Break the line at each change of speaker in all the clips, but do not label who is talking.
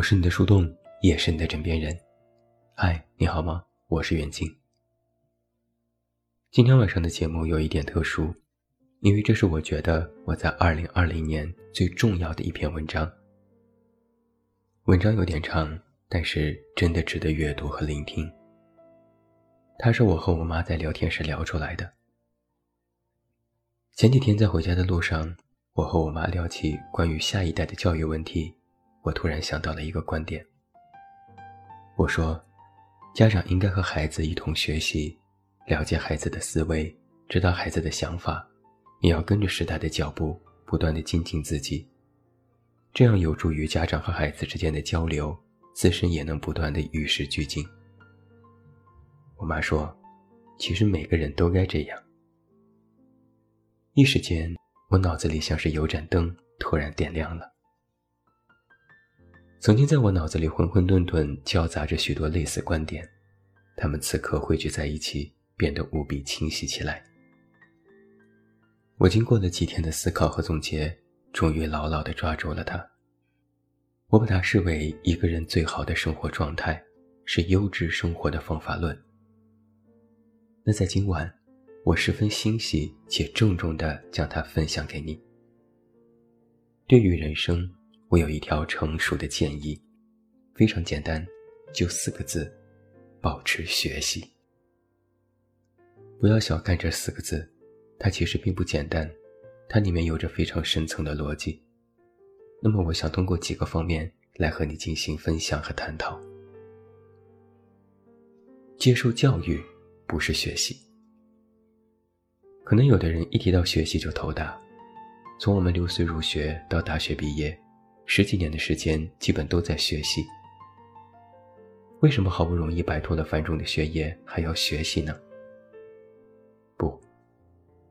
我是你的树洞，也是你的枕边人。嗨，你好吗？我是袁静。今天晚上的节目有一点特殊，因为这是我觉得我在二零二零年最重要的一篇文章。文章有点长，但是真的值得阅读和聆听。它是我和我妈在聊天时聊出来的。前几天在回家的路上，我和我妈聊起关于下一代的教育问题，我突然想到了一个观点。我说，家长应该和孩子一同学习，了解孩子的思维，知道孩子的想法，也要跟着时代的脚步，不断的精进自己，这样有助于家长和孩子之间的交流，自身也能不断的与时俱进。我妈说，其实每个人都该这样。一时间，我脑子里像是有盏灯突然点亮了。曾经在我脑子里混混沌沌交杂着许多类似观点，他们此刻汇聚在一起，变得无比清晰起来。我经过了几天的思考和总结，终于牢牢地抓住了它。我把它视为一个人最好的生活状态，是优质生活的方法论。那在今晚。我十分欣喜且郑重地将它分享给你。对于人生，我有一条成熟的建议，非常简单，就四个字：保持学习。不要小看这四个字，它其实并不简单，它里面有着非常深层的逻辑。那么，我想通过几个方面来和你进行分享和探讨。接受教育，不是学习。可能有的人一提到学习就头大。从我们六岁入学到大学毕业，十几年的时间基本都在学习。为什么好不容易摆脱了繁重的学业还要学习呢？不，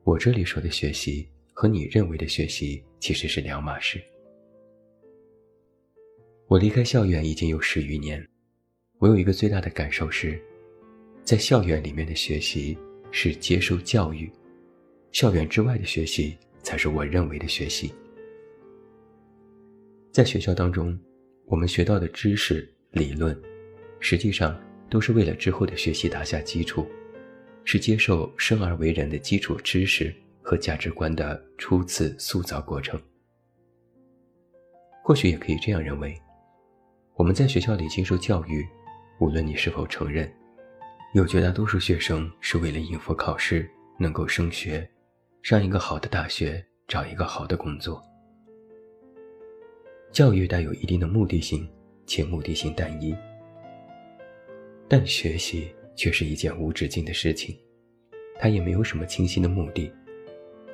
我这里说的学习和你认为的学习其实是两码事。我离开校园已经有十余年，我有一个最大的感受是，在校园里面的学习是接受教育。校园之外的学习才是我认为的学习。在学校当中，我们学到的知识、理论，实际上都是为了之后的学习打下基础，是接受生而为人的基础知识和价值观的初次塑造过程。或许也可以这样认为：我们在学校里接受教育，无论你是否承认，有绝大多数学生是为了应付考试，能够升学。上一个好的大学，找一个好的工作。教育带有一定的目的性，且目的性单一。但学习却是一件无止境的事情，它也没有什么清晰的目的。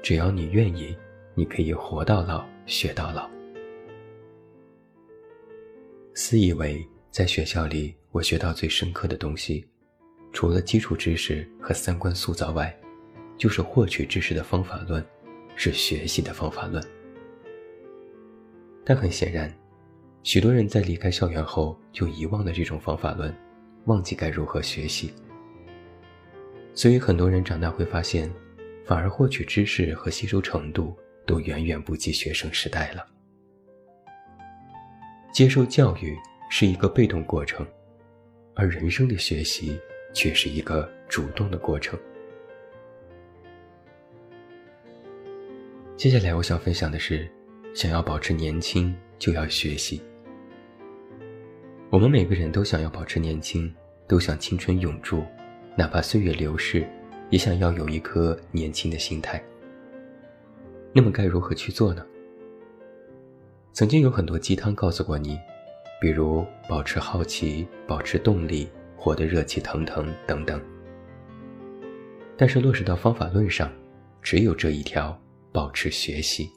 只要你愿意，你可以活到老，学到老。私以为在学校里，我学到最深刻的东西，除了基础知识和三观塑造外。就是获取知识的方法论，是学习的方法论。但很显然，许多人在离开校园后就遗忘了这种方法论，忘记该如何学习。所以很多人长大会发现，反而获取知识和吸收程度都远远不及学生时代了。接受教育是一个被动过程，而人生的学习却是一个主动的过程。接下来我想分享的是，想要保持年轻就要学习。我们每个人都想要保持年轻，都想青春永驻，哪怕岁月流逝，也想要有一颗年轻的心态。那么该如何去做呢？曾经有很多鸡汤告诉过你，比如保持好奇、保持动力、活得热气腾腾等等。但是落实到方法论上，只有这一条。保持学习，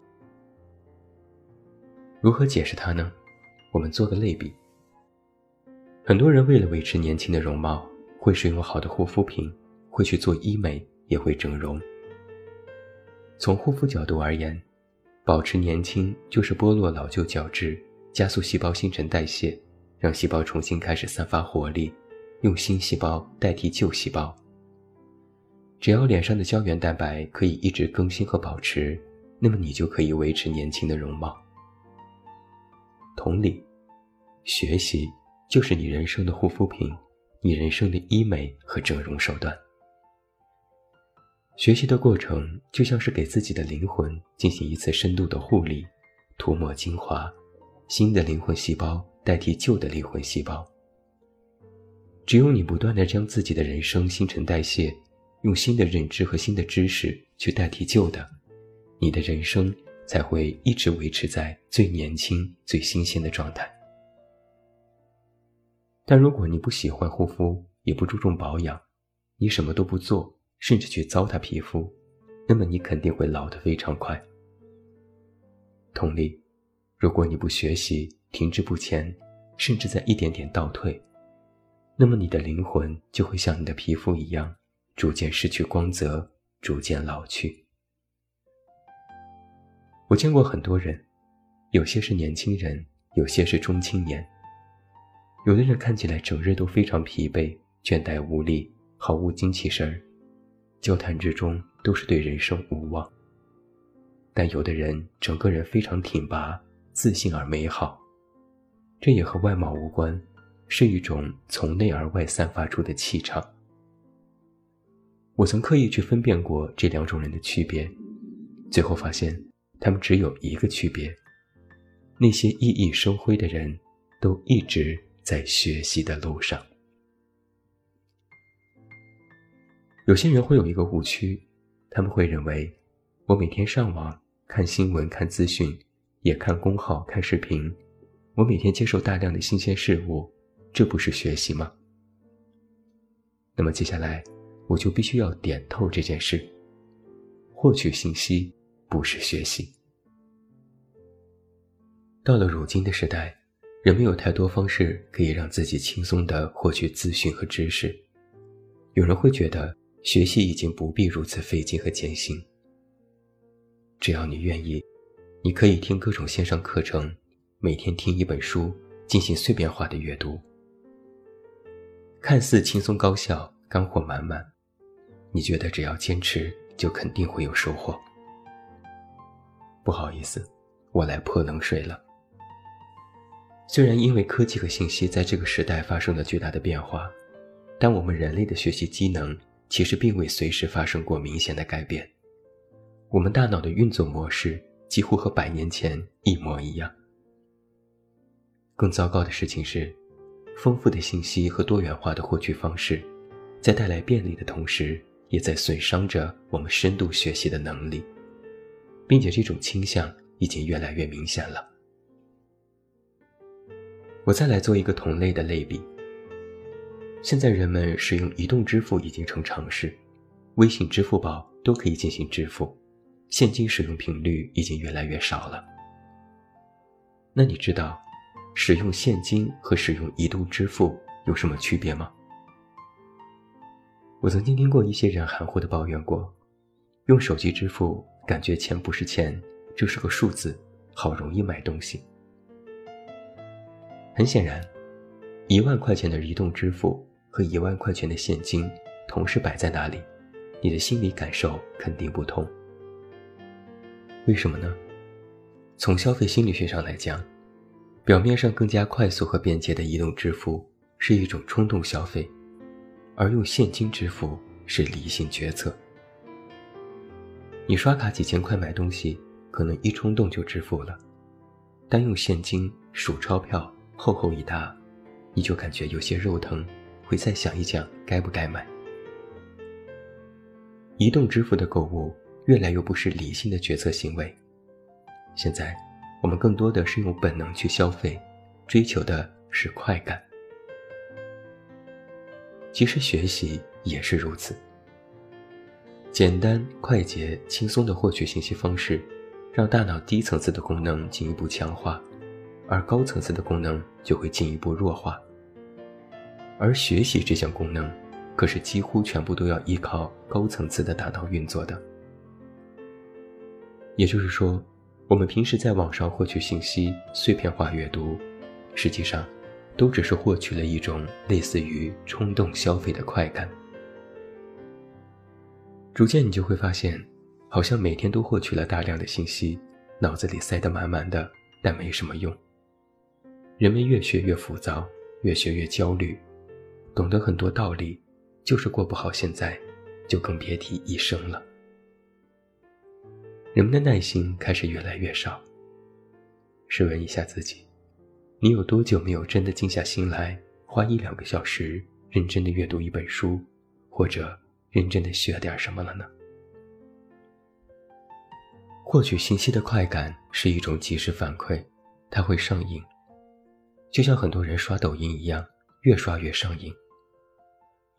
如何解释它呢？我们做个类比。很多人为了维持年轻的容貌，会使用好的护肤品，会去做医美，也会整容。从护肤角度而言，保持年轻就是剥落老旧角质，加速细胞新陈代谢，让细胞重新开始散发活力，用新细胞代替旧细胞。只要脸上的胶原蛋白可以一直更新和保持，那么你就可以维持年轻的容貌。同理，学习就是你人生的护肤品，你人生的医美和整容手段。学习的过程就像是给自己的灵魂进行一次深度的护理，涂抹精华，新的灵魂细胞代替旧的灵魂细胞。只有你不断的将自己的人生新陈代谢，用新的认知和新的知识去代替旧的，你的人生才会一直维持在最年轻、最新鲜的状态。但如果你不喜欢护肤，也不注重保养，你什么都不做，甚至去糟蹋皮肤，那么你肯定会老得非常快。同理，如果你不学习，停滞不前，甚至在一点点倒退。那么你的灵魂就会像你的皮肤一样，逐渐失去光泽，逐渐老去。我见过很多人，有些是年轻人，有些是中青年。有的人看起来整日都非常疲惫、倦怠无力、毫无精气神儿，交谈之中都是对人生无望。但有的人整个人非常挺拔、自信而美好，这也和外貌无关。是一种从内而外散发出的气场。我曾刻意去分辨过这两种人的区别，最后发现他们只有一个区别：那些熠熠生辉的人，都一直在学习的路上。有些人会有一个误区，他们会认为，我每天上网看新闻、看资讯，也看公号、看视频，我每天接受大量的新鲜事物。这不是学习吗？那么接下来，我就必须要点透这件事：获取信息不是学习。到了如今的时代，人们有太多方式可以让自己轻松地获取资讯和知识。有人会觉得学习已经不必如此费劲和艰辛。只要你愿意，你可以听各种线上课程，每天听一本书，进行碎片化的阅读。看似轻松高效，干货满满，你觉得只要坚持，就肯定会有收获。不好意思，我来泼冷水了。虽然因为科技和信息在这个时代发生了巨大的变化，但我们人类的学习机能其实并未随时发生过明显的改变。我们大脑的运作模式几乎和百年前一模一样。更糟糕的事情是。丰富的信息和多元化的获取方式，在带来便利的同时，也在损伤着我们深度学习的能力，并且这种倾向已经越来越明显了。我再来做一个同类的类比。现在人们使用移动支付已经成常事，微信、支付宝都可以进行支付，现金使用频率已经越来越少了。那你知道？使用现金和使用移动支付有什么区别吗？我曾经听过一些人含糊的抱怨过，用手机支付感觉钱不是钱，就是个数字，好容易买东西。很显然，一万块钱的移动支付和一万块钱的现金同时摆在那里，你的心理感受肯定不同。为什么呢？从消费心理学上来讲。表面上更加快速和便捷的移动支付是一种冲动消费，而用现金支付是理性决策。你刷卡几千块买东西，可能一冲动就支付了，但用现金数钞票，厚厚一沓，你就感觉有些肉疼，会再想一想该不该买。移动支付的购物越来越不是理性的决策行为，现在。我们更多的是用本能去消费，追求的是快感。其实学习也是如此。简单、快捷、轻松的获取信息方式，让大脑低层次的功能进一步强化，而高层次的功能就会进一步弱化。而学习这项功能，可是几乎全部都要依靠高层次的大脑运作的。也就是说。我们平时在网上获取信息、碎片化阅读，实际上都只是获取了一种类似于冲动消费的快感。逐渐你就会发现，好像每天都获取了大量的信息，脑子里塞得满满的，但没什么用。人们越学越浮躁，越学越焦虑，懂得很多道理，就是过不好现在，就更别提一生了。人们的耐心开始越来越少。试问一下自己，你有多久没有真的静下心来，花一两个小时认真的阅读一本书，或者认真的学点什么了呢？获取信息的快感是一种即时反馈，它会上瘾。就像很多人刷抖音一样，越刷越上瘾。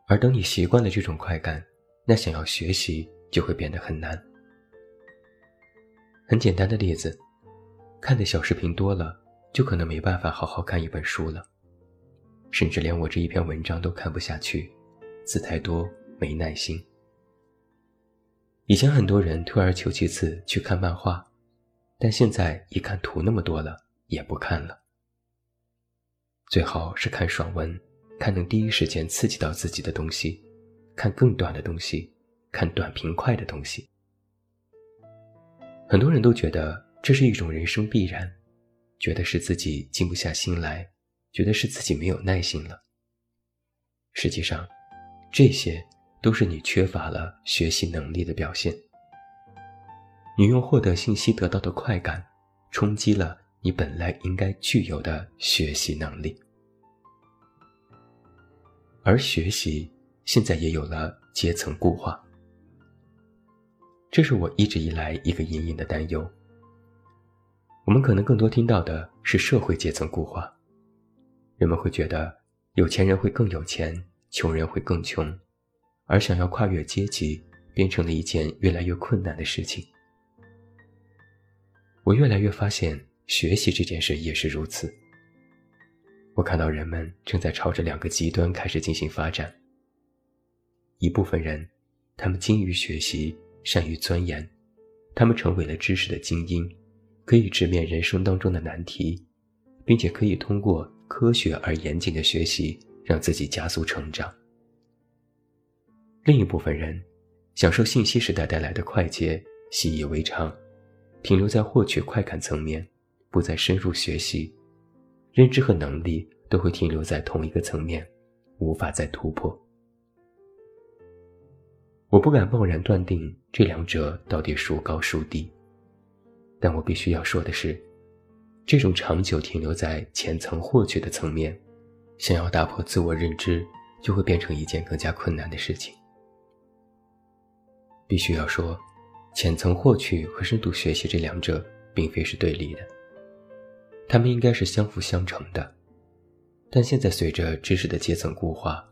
而等你习惯了这种快感，那想要学习就会变得很难。很简单的例子，看的小视频多了，就可能没办法好好看一本书了，甚至连我这一篇文章都看不下去，字太多，没耐心。以前很多人退而求其次去看漫画，但现在一看图那么多了，也不看了。最好是看爽文，看能第一时间刺激到自己的东西，看更短的东西，看短平快的东西。很多人都觉得这是一种人生必然，觉得是自己静不下心来，觉得是自己没有耐心了。实际上，这些都是你缺乏了学习能力的表现。你用获得信息得到的快感，冲击了。你本来应该具有的学习能力，而学习现在也有了阶层固化，这是我一直以来一个隐隐的担忧。我们可能更多听到的是社会阶层固化，人们会觉得有钱人会更有钱，穷人会更穷，而想要跨越阶级变成了一件越来越困难的事情。我越来越发现。学习这件事也是如此。我看到人们正在朝着两个极端开始进行发展。一部分人，他们精于学习，善于钻研，他们成为了知识的精英，可以直面人生当中的难题，并且可以通过科学而严谨的学习让自己加速成长。另一部分人，享受信息时代带来的快捷，习以为常，停留在获取快感层面。不再深入学习，认知和能力都会停留在同一个层面，无法再突破。我不敢贸然断定这两者到底孰高孰低，但我必须要说的是，这种长久停留在浅层获取的层面，想要打破自我认知，就会变成一件更加困难的事情。必须要说，浅层获取和深度学习这两者并非是对立的。它们应该是相辅相成的，但现在随着知识的阶层固化，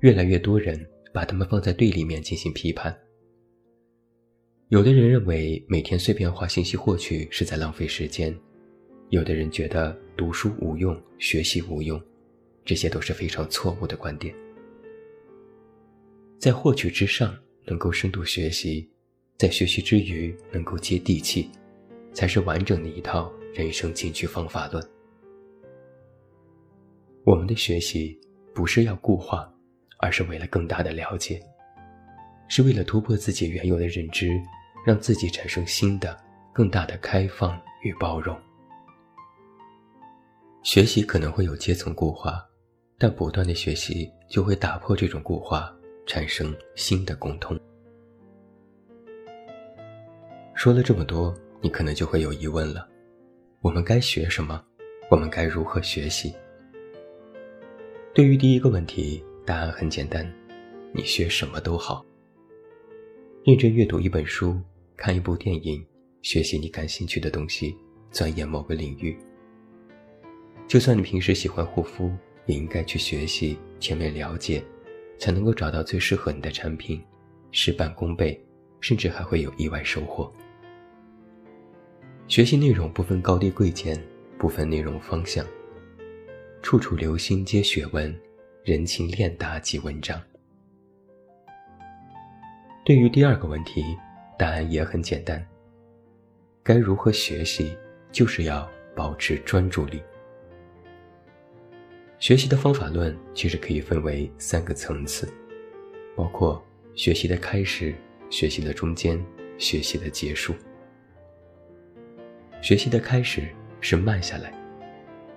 越来越多人把它们放在对立面进行批判。有的人认为每天碎片化信息获取是在浪费时间，有的人觉得读书无用、学习无用，这些都是非常错误的观点。在获取之上能够深度学习，在学习之余能够接地气，才是完整的一套。人生进取方法论。我们的学习不是要固化，而是为了更大的了解，是为了突破自己原有的认知，让自己产生新的、更大的开放与包容。学习可能会有阶层固化，但不断的学习就会打破这种固化，产生新的共通。说了这么多，你可能就会有疑问了。我们该学什么？我们该如何学习？对于第一个问题，答案很简单：你学什么都好。认真阅读一本书，看一部电影，学习你感兴趣的东西，钻研某个领域。就算你平时喜欢护肤，也应该去学习，全面了解，才能够找到最适合你的产品，事半功倍，甚至还会有意外收获。学习内容不分高低贵贱，不分内容方向，处处留心皆学问，人情练达即文章。对于第二个问题，答案也很简单。该如何学习，就是要保持专注力。学习的方法论其实可以分为三个层次，包括学习的开始、学习的中间、学习的结束。学习的开始是慢下来，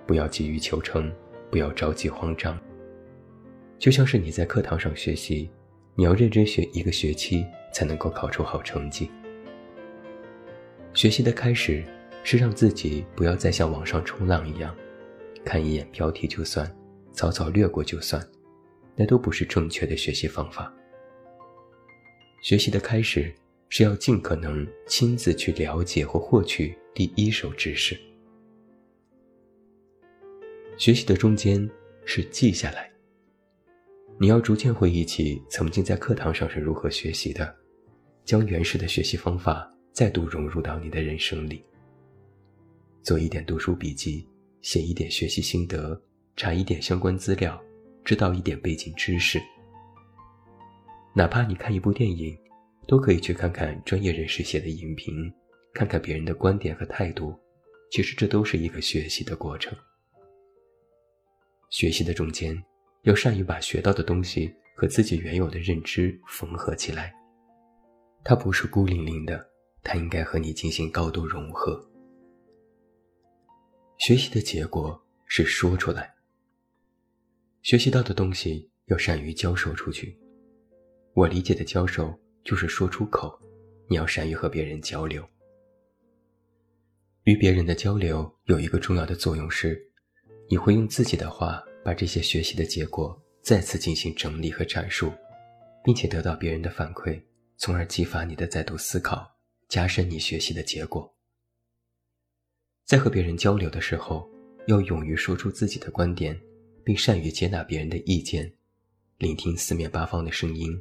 不要急于求成，不要着急慌张。就像是你在课堂上学习，你要认真学一个学期才能够考出好成绩。学习的开始是让自己不要再像网上冲浪一样，看一眼标题就算，草草略过就算，那都不是正确的学习方法。学习的开始是要尽可能亲自去了解或获取第一手知识。学习的中间是记下来，你要逐渐回忆起曾经在课堂上是如何学习的，将原始的学习方法。再度融入到你的人生里，做一点读书笔记，写一点学习心得，查一点相关资料，知道一点背景知识。哪怕你看一部电影，都可以去看看专业人士写的影评，看看别人的观点和态度。其实这都是一个学习的过程。学习的中间，要善于把学到的东西和自己原有的认知缝合起来，它不是孤零零的。它应该和你进行高度融合。学习的结果是说出来。学习到的东西要善于教授出去。我理解的教授就是说出口，你要善于和别人交流。与别人的交流有一个重要的作用是，你会用自己的话把这些学习的结果再次进行整理和阐述，并且得到别人的反馈，从而激发你的再度思考。加深你学习的结果。在和别人交流的时候，要勇于说出自己的观点，并善于接纳别人的意见，聆听四面八方的声音，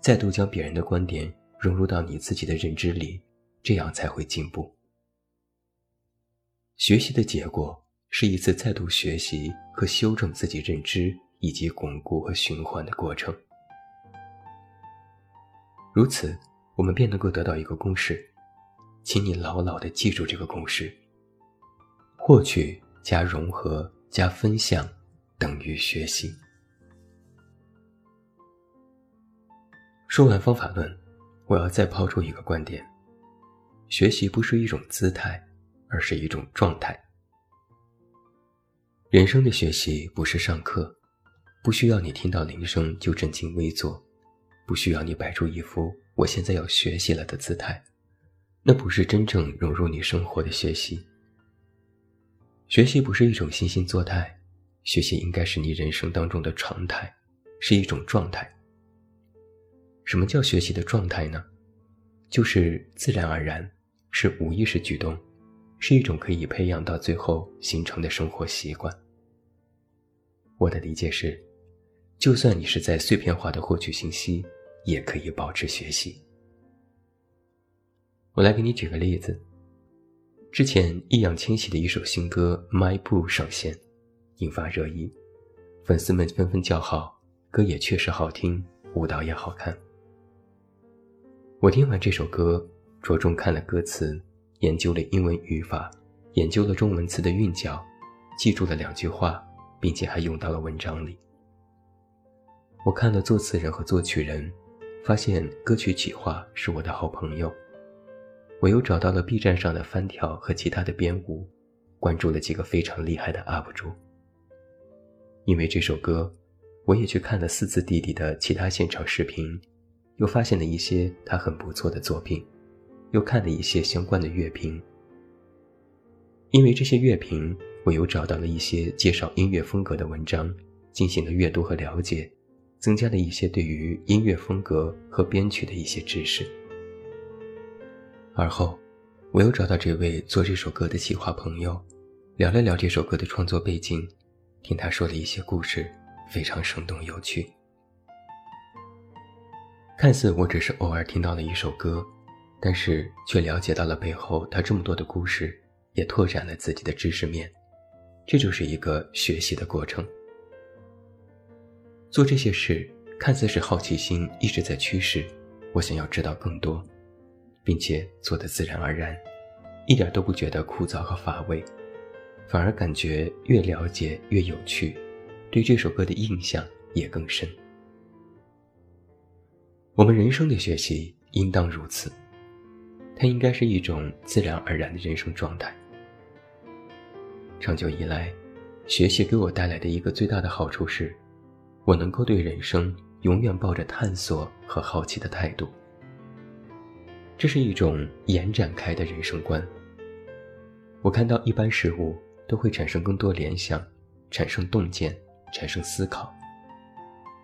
再度将别人的观点融入到你自己的认知里，这样才会进步。学习的结果是一次再度学习和修正自己认知以及巩固和循环的过程。如此。我们便能够得到一个公式，请你牢牢地记住这个公式：获取加融合加分享等于学习。说完方法论，我要再抛出一个观点：学习不是一种姿态，而是一种状态。人生的学习不是上课，不需要你听到铃声就正襟危坐，不需要你摆出一副。我现在要学习了的姿态，那不是真正融入你生活的学习。学习不是一种惺惺作态，学习应该是你人生当中的常态，是一种状态。什么叫学习的状态呢？就是自然而然，是无意识举动，是一种可以培养到最后形成的生活习惯。我的理解是，就算你是在碎片化的获取信息。也可以保持学习。我来给你举个例子。之前易烊千玺的一首新歌《My Boo》上线，引发热议，粉丝们纷纷叫好，歌也确实好听，舞蹈也好看。我听完这首歌，着重看了歌词，研究了英文语法，研究了中文词的韵脚，记住了两句话，并且还用到了文章里。我看了作词人和作曲人。发现歌曲企划是我的好朋友，我又找到了 B 站上的翻跳和其他的编舞，关注了几个非常厉害的 UP 主。因为这首歌，我也去看了四字弟弟的其他现场视频，又发现了一些他很不错的作品，又看了一些相关的乐评。因为这些乐评，我又找到了一些介绍音乐风格的文章，进行了阅读和了解。增加了一些对于音乐风格和编曲的一些知识。而后，我又找到这位做这首歌的企划朋友，聊了聊这首歌的创作背景，听他说了一些故事，非常生动有趣。看似我只是偶尔听到了一首歌，但是却了解到了背后他这么多的故事，也拓展了自己的知识面。这就是一个学习的过程。做这些事看似是好奇心一直在驱使，我想要知道更多，并且做得自然而然，一点都不觉得枯燥和乏味，反而感觉越了解越有趣，对这首歌的印象也更深。我们人生的学习应当如此，它应该是一种自然而然的人生状态。长久以来，学习给我带来的一个最大的好处是，我能够对人生永远抱着探索和好奇的态度。这是一种延展开的人生观。我看到一般事物都会产生更多联想，产生洞见，产生思考，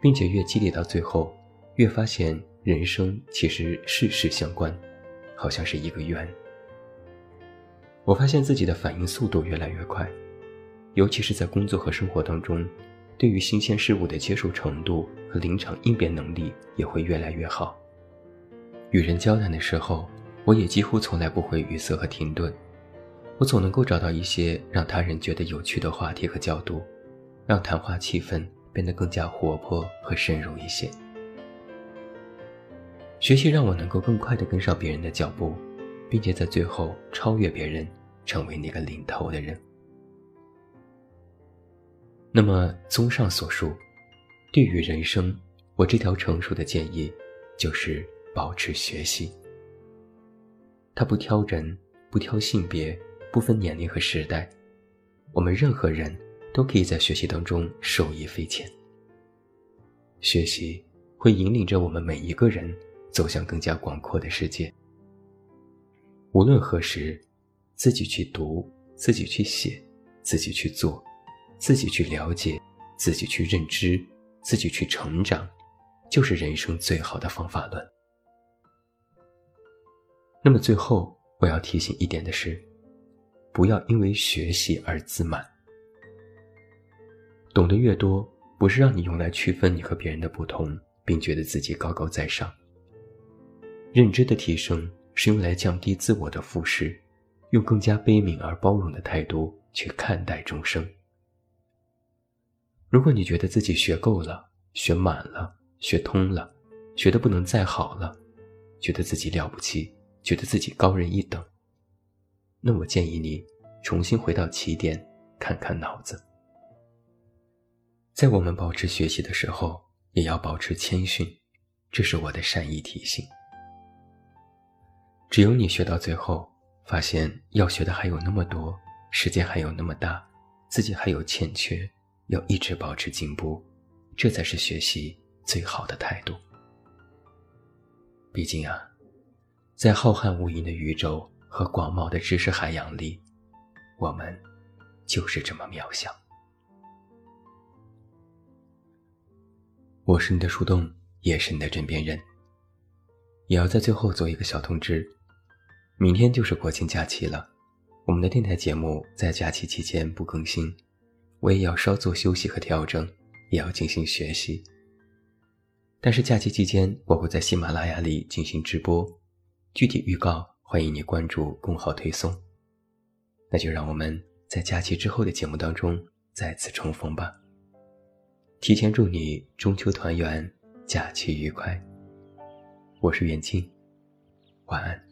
并且越激烈到最后，越发现人生其实事事相关，好像是一个圆。我发现自己的反应速度越来越快，尤其是在工作和生活当中，对于新鲜事物的接受程度和临场应变能力也会越来越好。与人交谈的时候，我也几乎从来不会语塞和停顿，我总能够找到一些让他人觉得有趣的话题和角度，让谈话气氛变得更加活泼和深入一些。学习让我能够更快地跟上别人的脚步，并且在最后超越别人。成为那个领头的人。那么，综上所述，对于人生，我这条成熟的建议就是保持学习。它不挑人，不挑性别，不分年龄和时代，我们任何人都可以在学习当中受益匪浅。学习会引领着我们每一个人走向更加广阔的世界。无论何时。自己去读，自己去写，自己去做，自己去了解，自己去认知，自己去成长，就是人生最好的方法论。那么最后我要提醒一点的是，不要因为学习而自满。懂得越多，不是让你用来区分你和别人的不同，并觉得自己高高在上。认知的提升是用来降低自我的腐蚀。用更加悲悯而包容的态度去看待众生。如果你觉得自己学够了、学满了、学通了、学得不能再好了，觉得自己了不起，觉得自己高人一等，那我建议你重新回到起点，看看脑子。在我们保持学习的时候，也要保持谦逊，这是我的善意提醒。只有你学到最后。发现要学的还有那么多，时间还有那么大，自己还有欠缺，要一直保持进步，这才是学习最好的态度。毕竟啊，在浩瀚无垠的宇宙和广袤的知识海洋里，我们就是这么渺小。我是你的树洞，也是你的枕边人。也要在最后做一个小通知。明天就是国庆假期了，我们的电台节目在假期期间不更新，我也要稍作休息和调整，也要进行学习。但是假期期间我会在喜马拉雅里进行直播，具体预告欢迎你关注公号推送。那就让我们在假期之后的节目当中再次重逢吧。提前祝你中秋团圆，假期愉快。我是袁静，晚安。